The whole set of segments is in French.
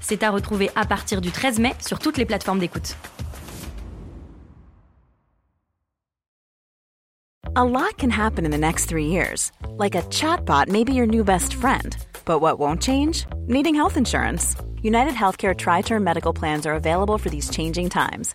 C'est à retrouver à partir du 13 mai sur toutes les plateformes d'écoute. A lot can happen in the next three years. Like a chatbot may be your new best friend. But what won't change? Needing health insurance. United Healthcare Tri Term Medical Plans are available for these changing times.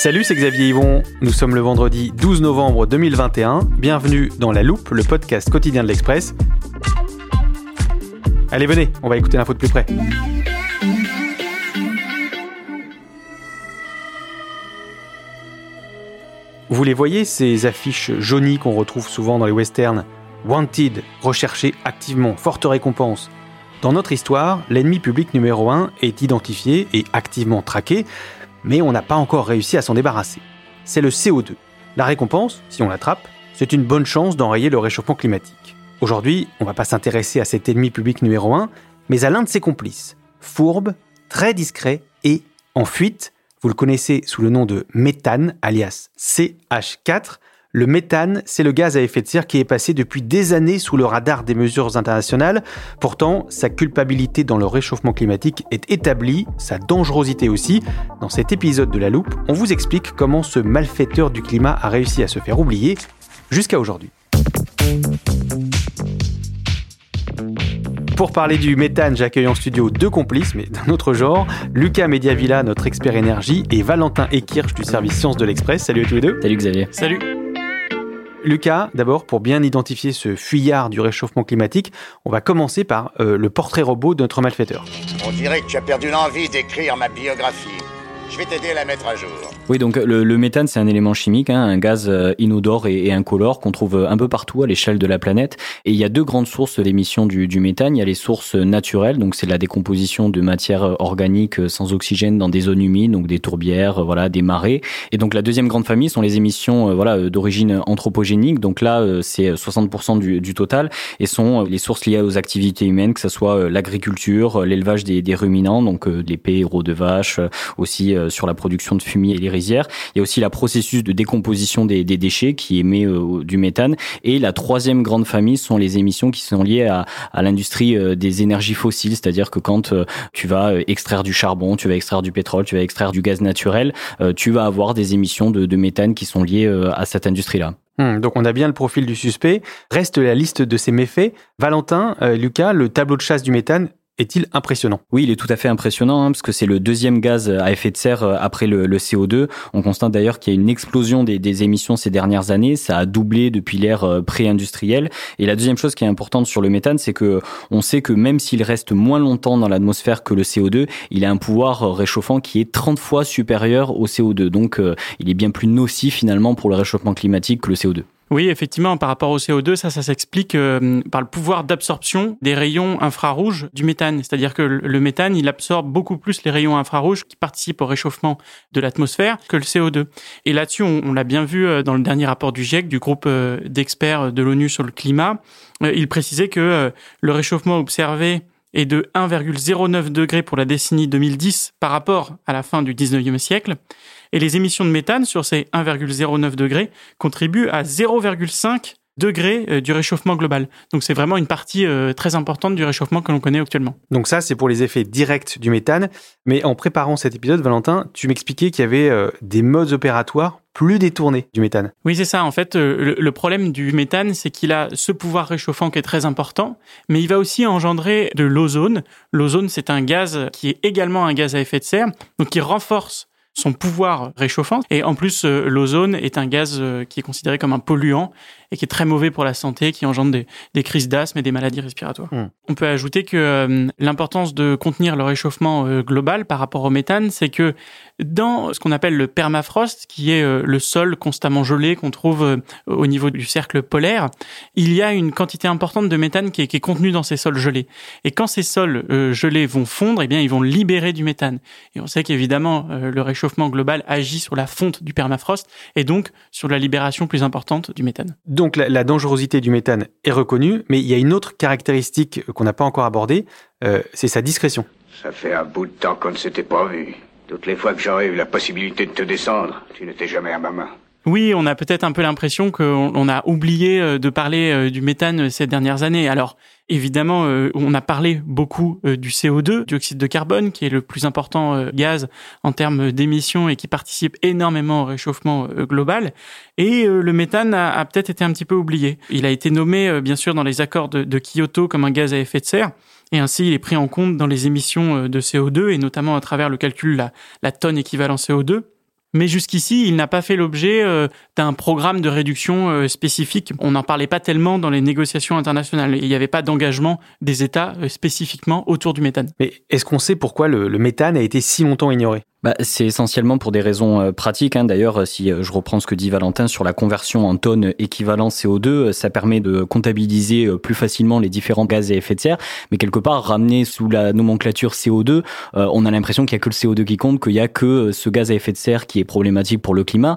Salut, c'est Xavier Yvon. Nous sommes le vendredi 12 novembre 2021. Bienvenue dans La Loupe, le podcast quotidien de l'Express. Allez, venez, on va écouter l'info de plus près. Vous les voyez, ces affiches jaunies qu'on retrouve souvent dans les westerns Wanted, recherché activement, forte récompense. Dans notre histoire, l'ennemi public numéro 1 est identifié et activement traqué, mais on n'a pas encore réussi à s'en débarrasser. C'est le CO2. La récompense, si on l'attrape, c'est une bonne chance d'enrayer le réchauffement climatique. Aujourd'hui, on va pas s'intéresser à cet ennemi public numéro 1, mais à l'un de ses complices, fourbe, très discret et en fuite. Vous le connaissez sous le nom de méthane, alias CH4. Le méthane, c'est le gaz à effet de serre qui est passé depuis des années sous le radar des mesures internationales. Pourtant, sa culpabilité dans le réchauffement climatique est établie, sa dangerosité aussi. Dans cet épisode de La Loupe, on vous explique comment ce malfaiteur du climat a réussi à se faire oublier jusqu'à aujourd'hui. Pour parler du méthane, j'accueille en studio deux complices, mais d'un autre genre. Lucas Mediavilla, notre expert énergie, et Valentin Ekirch du service Sciences de l'Express. Salut à tous les deux. Salut Xavier. Salut. Lucas, d'abord, pour bien identifier ce fuyard du réchauffement climatique, on va commencer par euh, le portrait robot de notre malfaiteur. On dirait que tu as perdu l'envie d'écrire ma biographie. Je vais t'aider à la mettre à jour. Oui, donc le, le méthane, c'est un élément chimique, hein, un gaz euh, inodore et, incolore qu'on trouve un peu partout à l'échelle de la planète. Et il y a deux grandes sources d'émissions du, du, méthane. Il y a les sources naturelles, donc c'est la décomposition de matières organiques sans oxygène dans des zones humides, donc des tourbières, voilà, des marais. Et donc la deuxième grande famille sont les émissions, euh, voilà, d'origine anthropogénique. Donc là, euh, c'est 60% du, du, total et sont les sources liées aux activités humaines, que ce soit l'agriculture, l'élevage des, des, ruminants, donc les héros de vaches, aussi sur la production de fumier et les rizières. Il y a aussi la processus de décomposition des, déchets qui émet euh, du méthane. Et la troisième grande famille sont les émissions qui sont liées à, l'industrie euh, des énergies fossiles, c'est-à-dire que quand euh, tu vas extraire du charbon, tu vas extraire du pétrole, tu vas extraire du gaz naturel, tu vas avoir des émissions de, méthane qui sont liées à cette industrie-là. Hum, donc on a bien le profil du suspect. Reste la liste de ses méfaits. Valentin, euh, Lucas, le tableau de chasse du méthane, est-il impressionnant? Oui, il est tout à fait impressionnant hein, parce que c'est le deuxième gaz à effet de serre après le, le CO2. On constate d'ailleurs qu'il y a une explosion des, émissions ces dernières années. Ça a doublé depuis l'ère pré-industrielle. Et la deuxième chose qui est importante sur le méthane, c'est que on sait que même s'il reste moins longtemps dans l'atmosphère que le CO2, il a un pouvoir réchauffant qui est 30 fois supérieur au CO2. Donc, il est bien plus nocif finalement pour le réchauffement climatique que le CO2. Oui, effectivement, par rapport au CO2, ça, ça s'explique euh, par le pouvoir d'absorption des rayons infrarouges du méthane. C'est-à-dire que le méthane, il absorbe beaucoup plus les rayons infrarouges qui participent au réchauffement de l'atmosphère que le CO2. Et là-dessus, on, on l'a bien vu euh, dans le dernier rapport du GIEC, du groupe euh, d'experts de l'ONU sur le climat. Il précisait que le réchauffement observé est de 1,09 degré pour la décennie 2010 par rapport à la fin du 19e siècle. Et les émissions de méthane sur ces 1,09 degrés contribuent à 0,5 degrés du réchauffement global. Donc c'est vraiment une partie euh, très importante du réchauffement que l'on connaît actuellement. Donc ça, c'est pour les effets directs du méthane. Mais en préparant cet épisode, Valentin, tu m'expliquais qu'il y avait euh, des modes opératoires plus détournés du méthane. Oui, c'est ça. En fait, euh, le, le, problème du méthane, c'est qu'il a ce pouvoir réchauffant qui est très important, mais il va aussi engendrer de l'ozone. L'ozone, c'est un gaz qui est également un gaz à effet de serre, donc qui renforce son pouvoir réchauffant. Et en plus, l'ozone est un gaz qui est considéré comme un polluant et qui est très mauvais pour la santé, qui engendre des, des crises d'asthme et des maladies respiratoires. Hmm. On peut ajouter que euh, l'importance de contenir le réchauffement euh, global par rapport au méthane, c'est que dans ce qu'on appelle le permafrost, qui est euh, le sol constamment gelé qu'on trouve au niveau du cercle polaire, il y a une quantité importante de méthane qui est, qui est contenue dans ces sols gelés. Et quand ces sols gelés vont fondre, eh bien, ils vont libérer du méthane. Et on sait qu'évidemment, le réchauffement global agit sur la fonte du permafrost et donc sur la libération plus importante du méthane. Donc la, dangerosité du méthane est reconnue, mais il y a une autre caractéristique qu'on n'a pas encore abordée, euh, c'est sa discrétion. Ça fait un bout de temps qu'on ne s'était pas vu. Toutes les fois que j'aurais eu la possibilité de te descendre, tu n'étais jamais à ma main. Oui, on a peut-être un peu l'impression qu'on a oublié euh, de parler euh, du méthane ces dernières années. Alors, évidemment, euh, on a parlé beaucoup du CO2, dioxyde de carbone, qui est le plus important gaz en termes d'émissions et qui participe énormément au réchauffement global. Et le méthane a, peut-être été un petit peu oublié. Il a été nommé, bien sûr, dans les accords de, Kyoto comme un gaz à effet de serre. Et ainsi, il est pris en compte dans les émissions de CO2 et notamment à travers le calcul la, la tonne équivalent CO2. Mais jusqu'ici, il n'a pas fait l'objet euh, d'un programme de réduction euh, spécifique. On n'en parlait pas tellement dans les négociations internationales. Il n'y avait pas d'engagement des États euh, spécifiquement autour du méthane. Mais est-ce qu'on sait pourquoi le, méthane a été si longtemps ignoré? Bah, c'est essentiellement pour des raisons euh, pratiques. Hein. D'ailleurs, euh, si euh, je reprends ce que dit Valentin sur la conversion en tonnes équivalent CO2, ça permet de comptabiliser plus facilement les différents gaz à effet de serre. Mais quelque part, ramener sous la nomenclature CO2, on a l'impression qu'il y a que le CO2 qui compte, qu'il y a que ce gaz à effet de serre qui est problématique pour le climat.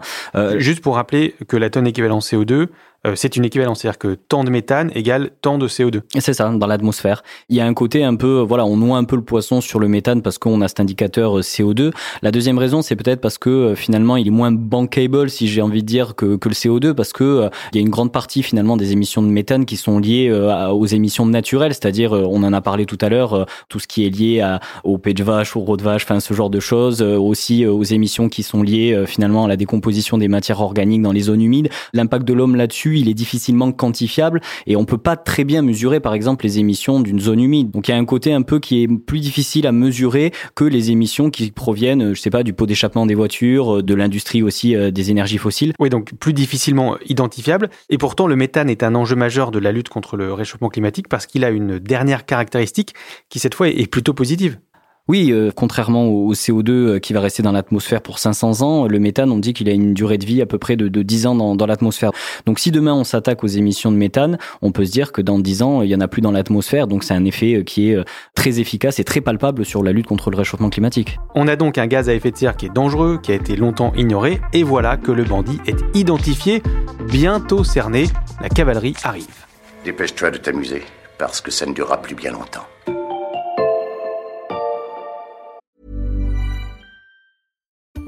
Juste pour rappeler que la tonne équivalent CO2, euh, c'est une équivalence. C'est-à-dire que tant de méthane égale tant de CO2. C'est ça, dans l'atmosphère. Il y a un côté un peu, voilà, on noie un peu le poisson sur le méthane parce qu'on a cet indicateur euh, CO2. La deuxième raison, c'est peut-être parce que euh, finalement, il est moins bankable, si j'ai envie de dire, que, que le CO2, parce que il y a une grande partie finalement des émissions de méthane qui sont liées aux émissions naturelles, c'est-à-dire, on en a parlé tout à l'heure, tout ce qui est lié à, au pêche de vache, au de vache, enfin ce genre de choses, aussi aux émissions qui sont liées finalement à la décomposition des matières organiques dans les zones humides. L'impact de l'homme là-dessus, il est difficilement quantifiable et on peut pas très bien mesurer par exemple les émissions d'une zone humide. Donc il y a un côté un peu qui est plus difficile à mesurer que les émissions qui proviennent, je sais pas, du pot d'échappement des voitures, de l'industrie aussi euh, des énergies fossiles. Oui, donc plus difficilement identifiable. Et pourtant, le méthane est un enjeu majeur de la lutte contre le réchauffement climatique parce qu'il a une dernière caractéristique qui cette fois est plutôt positive. Oui, euh, contrairement au CO2 euh, qui va rester dans l'atmosphère pour 500 ans, le méthane, on dit qu'il a une durée de vie à peu près de, 10 ans dans, l'atmosphère. Donc si demain on s'attaque aux émissions de méthane, on peut se dire que dans 10 ans, il y en a plus dans l'atmosphère. Donc c'est un effet euh, qui est très efficace et très palpable sur la lutte contre le réchauffement climatique. On a donc un gaz à effet de serre qui est dangereux, qui a été longtemps ignoré, et voilà que le bandit est identifié, bientôt cerné, la cavalerie arrive. Dépêche-toi de t'amuser, parce que ça ne durera plus bien longtemps.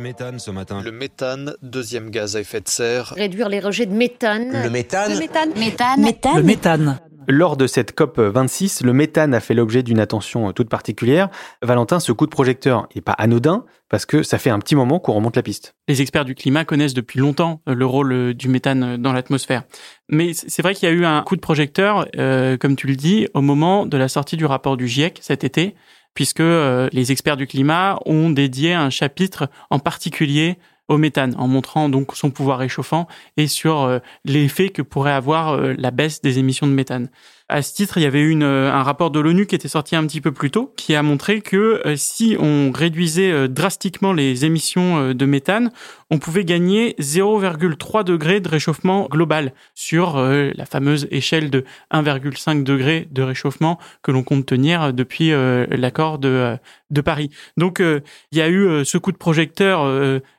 méthane ce matin. Le méthane, deuxième gaz à effet de serre. Réduire les rejets de méthane. Le méthane. Le méthane. Méthane. Le méthane. Lors de cette COP 26, le méthane a fait l'objet d'une attention toute particulière. Valentin, ce coup de projecteur n'est pas anodin parce que ça fait un petit moment qu'on remonte la piste. Les experts du climat connaissent depuis longtemps le rôle du méthane dans l'atmosphère. Mais c'est vrai qu'il y a eu un coup de projecteur, euh, comme tu le dis, au moment de la sortie du rapport du GIEC cet été, puisque euh, les experts du climat ont dédié un chapitre en particulier au méthane, en montrant donc son pouvoir réchauffant et sur euh, l'effet que pourrait avoir euh, la baisse des émissions de méthane. À ce titre, il y avait eu euh, un rapport de l'ONU qui était sorti un petit peu plus tôt, qui a montré que euh, si on réduisait euh, drastiquement les émissions de méthane, on pouvait gagner 0,3 degré de réchauffement global sur la fameuse échelle de 1,5 degré de réchauffement que l'on compte tenir depuis l'accord de Paris. Donc il y a eu ce coup de projecteur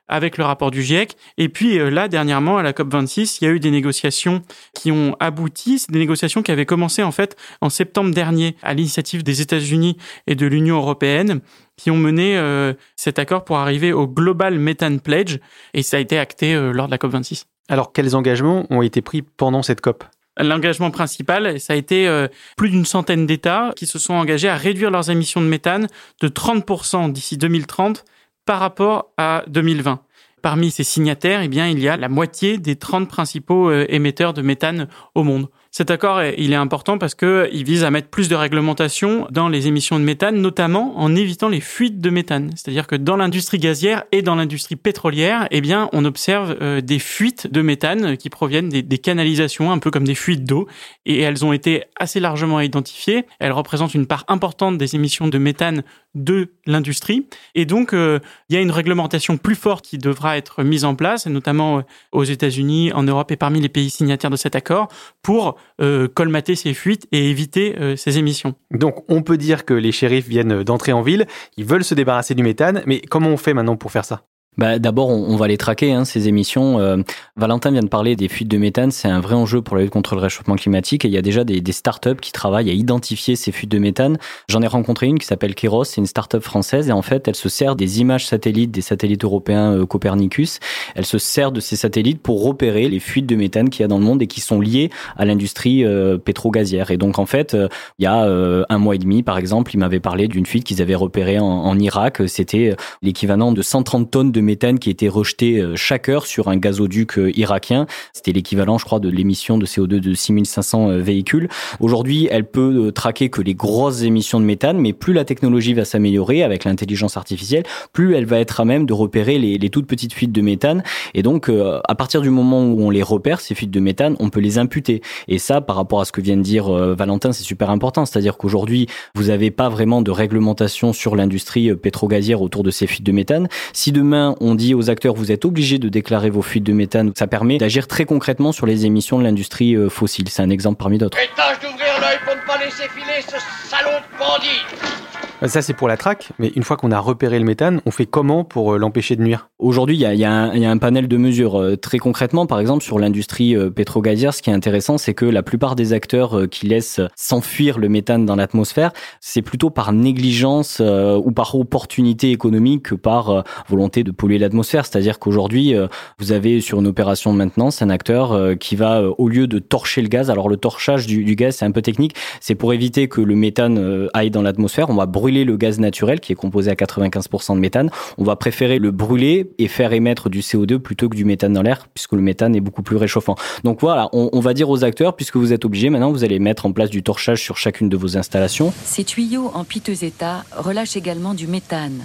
avec le rapport du GIEC. Et puis là, dernièrement, à la COP26, il y a eu des négociations qui ont abouti. C'est des négociations qui avaient commencé en fait en septembre dernier à l'initiative des États-Unis et de l'Union européenne qui ont mené euh, cet accord pour arriver au Global Methane Pledge et ça a été acté euh, lors de la COP26. Alors quels engagements ont été pris pendant cette COP? L'engagement principal, ça a été euh, plus d'une centaine d'États qui se sont engagés à réduire leurs émissions de méthane de 30% d'ici 2030 par rapport à 2020. Parmi ces signataires, eh bien, il y a la moitié des 30 principaux émetteurs de méthane au monde. Cet accord, il est important parce que il vise à mettre plus de réglementation dans les émissions de méthane, notamment en évitant les fuites de méthane. C'est-à-dire que dans l'industrie gazière et dans l'industrie pétrolière, eh bien, on observe euh, des fuites de méthane qui proviennent des, canalisations, un peu comme des fuites d'eau, et elles ont été assez largement identifiées. Elles représentent une part importante des émissions de méthane de l'industrie. Et donc, euh, il y a une réglementation plus forte qui devra être mise en place, notamment euh, aux États-Unis, en Europe et parmi les pays signataires de cet accord, pour euh, colmater ces fuites et éviter euh, ces émissions. Donc, on peut dire que les shérifs viennent d'entrer en ville, ils veulent se débarrasser du méthane, mais comment on fait maintenant pour faire ça? Bah, D'abord, on, on, va les traquer, hein, ces émissions. Euh, Valentin vient de parler des fuites de méthane. C'est un vrai enjeu pour la lutte contre le réchauffement climatique. Et il y a déjà des, des startups qui travaillent à identifier ces fuites de méthane. J'en ai rencontré une qui s'appelle Keros. C'est une startup française. Et en fait, elle se sert des images satellites, des satellites européens euh, Copernicus. Elle se sert de ces satellites pour repérer les fuites de méthane qu'il y a dans le monde et qui sont liées à l'industrie euh, pétro-gazière. Et donc, en fait, euh, il y a euh, un mois et demi, par exemple, il m'avait parlé d'une fuite qu'ils avaient repérée en, en Irak. C'était l'équivalent de 130 tonnes de méthane qui était rejeté chaque heure sur un gazoduc irakien. C'était l'équivalent, je crois, de l'émission de CO2 de 6500 véhicules. Aujourd'hui, elle peut traquer que les grosses émissions de méthane, mais plus la technologie va s'améliorer avec l'intelligence artificielle, plus elle va être à même de repérer les, les toutes petites fuites de méthane. Et donc, euh, à partir du moment où on les repère, ces fuites de méthane, on peut les imputer. Et ça, par rapport à ce que vient de dire euh, Valentin, c'est super important. C'est-à-dire qu'aujourd'hui, vous n'avez pas vraiment de réglementation sur l'industrie pétrogazière autour de ces fuites de méthane. Si demain, on dit aux acteurs, vous êtes obligés de déclarer vos fuites de méthane, ça permet d'agir très concrètement sur les émissions de l'industrie fossile. C'est un exemple parmi d'autres. Et tâche d'ouvrir l'œil pour ne pas laisser filer ce salaud de bandit ça, c'est pour la traque, mais une fois qu'on a repéré le méthane, on fait comment pour l'empêcher de nuire? Aujourd'hui, il y a, y, y a, un panel de mesures. Très concrètement, par exemple, sur l'industrie pétrogazière, ce qui est intéressant, c'est que la plupart des acteurs qui laissent s'enfuir le méthane dans l'atmosphère, c'est plutôt par négligence euh, ou par opportunité économique que par euh, volonté de polluer l'atmosphère. C'est-à-dire qu'aujourd'hui, euh, vous avez sur une opération de maintenance un acteur qui va, au lieu de torcher le gaz, alors le torchage du, du gaz, c'est un peu technique, c'est pour éviter que le méthane aille dans l'atmosphère, on va brûler le gaz naturel qui est composé à 95% de méthane. On va préférer le brûler et faire émettre du CO2 plutôt que du méthane dans l'air puisque le méthane est beaucoup plus réchauffant. Donc voilà, on, on va dire aux acteurs, puisque vous êtes obligés, maintenant vous allez mettre en place du torchage sur chacune de vos installations. Ces tuyaux en piteux état relâchent également du méthane.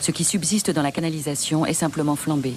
Ce qui subsiste dans la canalisation est simplement flambé.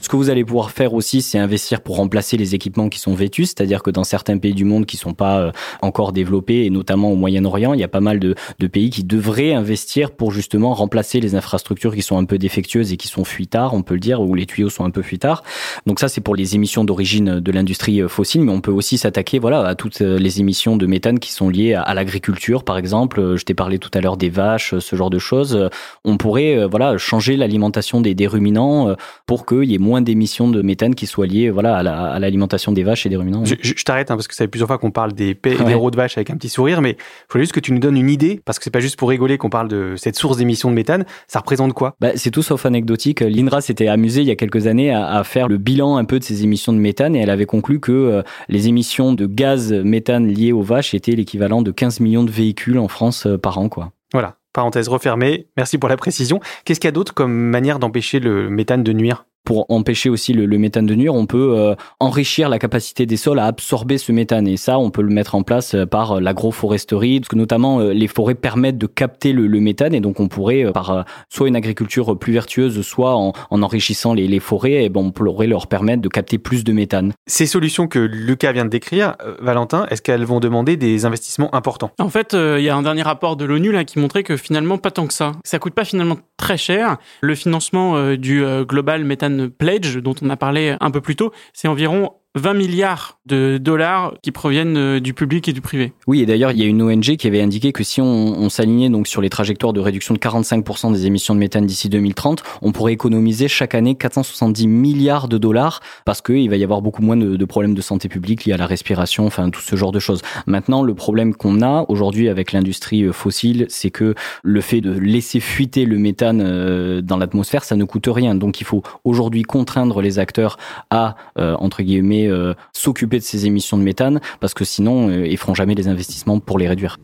Ce que vous allez pouvoir faire aussi, c'est investir pour remplacer les équipements qui sont vêtus, c'est-à-dire que dans certains pays du monde qui sont pas euh, encore développés, et notamment au Moyen-Orient, il y a pas mal de, pays qui devraient investir pour justement remplacer les infrastructures qui sont un peu défectueuses et qui sont fuitards, on peut le dire, ou les tuyaux sont un peu fuitards. Donc ça, c'est pour les émissions d'origine de l'industrie fossile, mais on peut aussi s'attaquer, voilà, à toutes les émissions de méthane qui sont liées à l'agriculture, par exemple. Je t'ai parlé tout à l'heure des vaches, ce genre de choses. On pourrait, voilà, changer l'alimentation des, des ruminants pour qu'il y ait moins d'émissions de méthane qui soient liées voilà, à l'alimentation la, des vaches et des ruminants. Je, je, je t'arrête hein, parce que ça fait plusieurs fois qu'on parle des ouais. de vaches avec un petit sourire, mais il faut juste que tu nous donnes une idée, parce que c'est pas juste pour rigoler qu'on parle de cette source d'émissions de méthane. Ça représente quoi? Bah, C'est tout sauf anecdotique. L'INRA s'était amusé il y a quelques années à, à, faire le bilan un peu de ces émissions de méthane et elle avait conclu que euh, les émissions de gaz méthane liées aux vaches étaient l'équivalent de 15 millions de véhicules en France euh, par an. Quoi. Voilà, parenthèse refermée. Merci pour la précision. Qu'est-ce qu'il y a d'autre comme manière d'empêcher le méthane de nuire? Pour empêcher aussi le, le, méthane de nuire, on peut euh, enrichir la capacité des sols à absorber ce méthane. Et ça, on peut le mettre en place par l'agroforesterie, parce que notamment euh, les forêts permettent de capter le, le méthane. Et donc, on pourrait, euh, par soit une agriculture plus vertueuse, soit en, en enrichissant les, les forêts, et ben, on pourrait leur permettre de capter plus de méthane. Ces solutions que Lucas vient de décrire, euh, Valentin, est-ce qu'elles vont demander des investissements importants? En fait, il euh, y a un dernier rapport de l'ONU là qui montrait que finalement, pas tant que ça. Ça coûte pas finalement très cher. Le financement euh, du Global Methane Pledge, dont on a parlé un peu plus tôt, c'est environ 20 milliards de dollars qui proviennent euh, du public et du privé. Oui, et d'ailleurs, il y a une ONG qui avait indiqué que si on, s'alignait donc sur les trajectoires de réduction de 45% des émissions de méthane d'ici 2030, on pourrait économiser chaque année 470 milliards de dollars parce qu'il va y avoir beaucoup moins de, de, problèmes de santé publique liés à la respiration, enfin tout ce genre de choses. Maintenant, le problème qu'on a aujourd'hui avec l'industrie euh, fossile, c'est que le fait de laisser fuiter le méthane euh, dans l'atmosphère, ça ne coûte rien. Donc il faut aujourd'hui contraindre les acteurs à, entre guillemets, euh, s'occuper de ces émissions de méthane parce que sinon euh, ils feront jamais les investissements pour les réduire.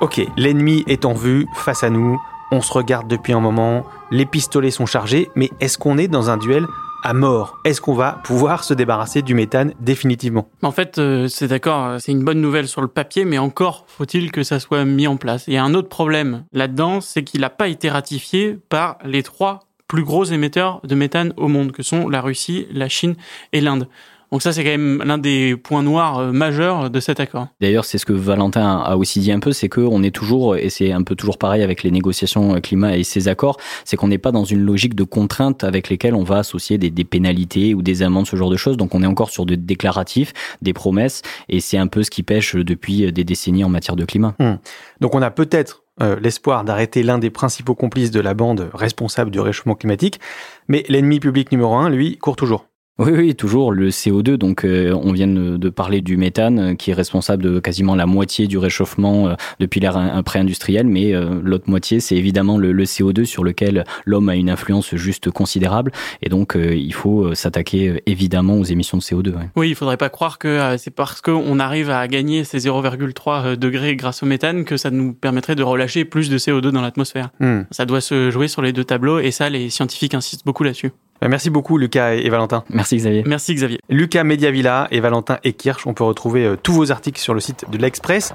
Ok, l'ennemi est en vue, face à nous, on se regarde depuis un moment, les pistolets sont chargés, mais est-ce qu'on est dans un duel à mort? Est-ce qu'on va pouvoir se débarrasser du méthane définitivement? En fait, euh, c'est d'accord, c'est une bonne nouvelle sur le papier, mais encore faut-il que ça soit mis en place. Et un autre problème là-dedans, c'est qu'il n'a pas été ratifié par les trois plus gros émetteurs de méthane au monde, que sont la Russie, la Chine et l'Inde. Donc ça, c'est quand même l'un des points noirs euh, majeurs de cet accord. D'ailleurs, c'est ce que Valentin a aussi dit un peu, c'est qu'on est toujours, et c'est un peu toujours pareil avec les négociations climat et ces accords, c'est qu'on n'est pas dans une logique de contrainte avec lesquelles on va associer des, des, pénalités ou des amendes, ce genre de choses. Donc on est encore sur des déclaratifs, des promesses, et c'est un peu ce qui pêche depuis des décennies en matière de climat. Hum. Donc on a peut-être euh, l'espoir d'arrêter l'un des principaux complices de la bande responsable du réchauffement climatique, mais l'ennemi public numéro un, lui, court toujours. Oui, oui, toujours le CO2. Donc, euh, on vient de, de, parler du méthane, euh, qui est responsable de quasiment la moitié du réchauffement euh, depuis l'ère pré-industrielle. Mais euh, l'autre moitié, c'est évidemment le, le, CO2 sur lequel l'homme a une influence juste considérable. Et donc, euh, il faut s'attaquer évidemment aux émissions de CO2. Ouais. Oui, il faudrait pas croire que c'est parce qu'on arrive à gagner ces 0,3 degrés grâce au méthane que ça nous permettrait de relâcher plus de CO2 dans l'atmosphère. Hmm. Ça doit se jouer sur les deux tableaux et ça, les scientifiques insistent beaucoup là-dessus. Merci beaucoup Lucas et Valentin. Merci Xavier. Merci Xavier. Lucas Mediavilla et Valentin Ekirch, on peut retrouver euh, tous vos articles sur le site de l'Express.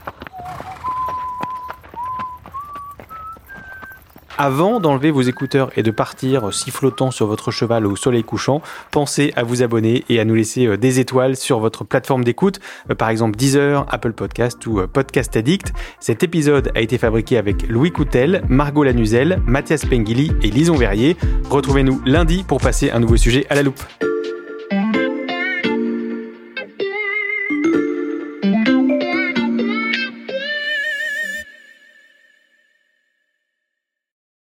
Avant d'enlever vos écouteurs et de partir sifflotant sur votre cheval au soleil couchant, pensez à vous abonner et à nous laisser des étoiles sur votre plateforme d'écoute, par exemple Deezer, Apple Podcast ou Podcast Addict. Cet épisode a été fabriqué avec Louis Coutel, Margot Lanuzel, Mathias Pengili et Lison Verrier. Retrouvez-nous lundi pour passer un nouveau sujet à la loupe.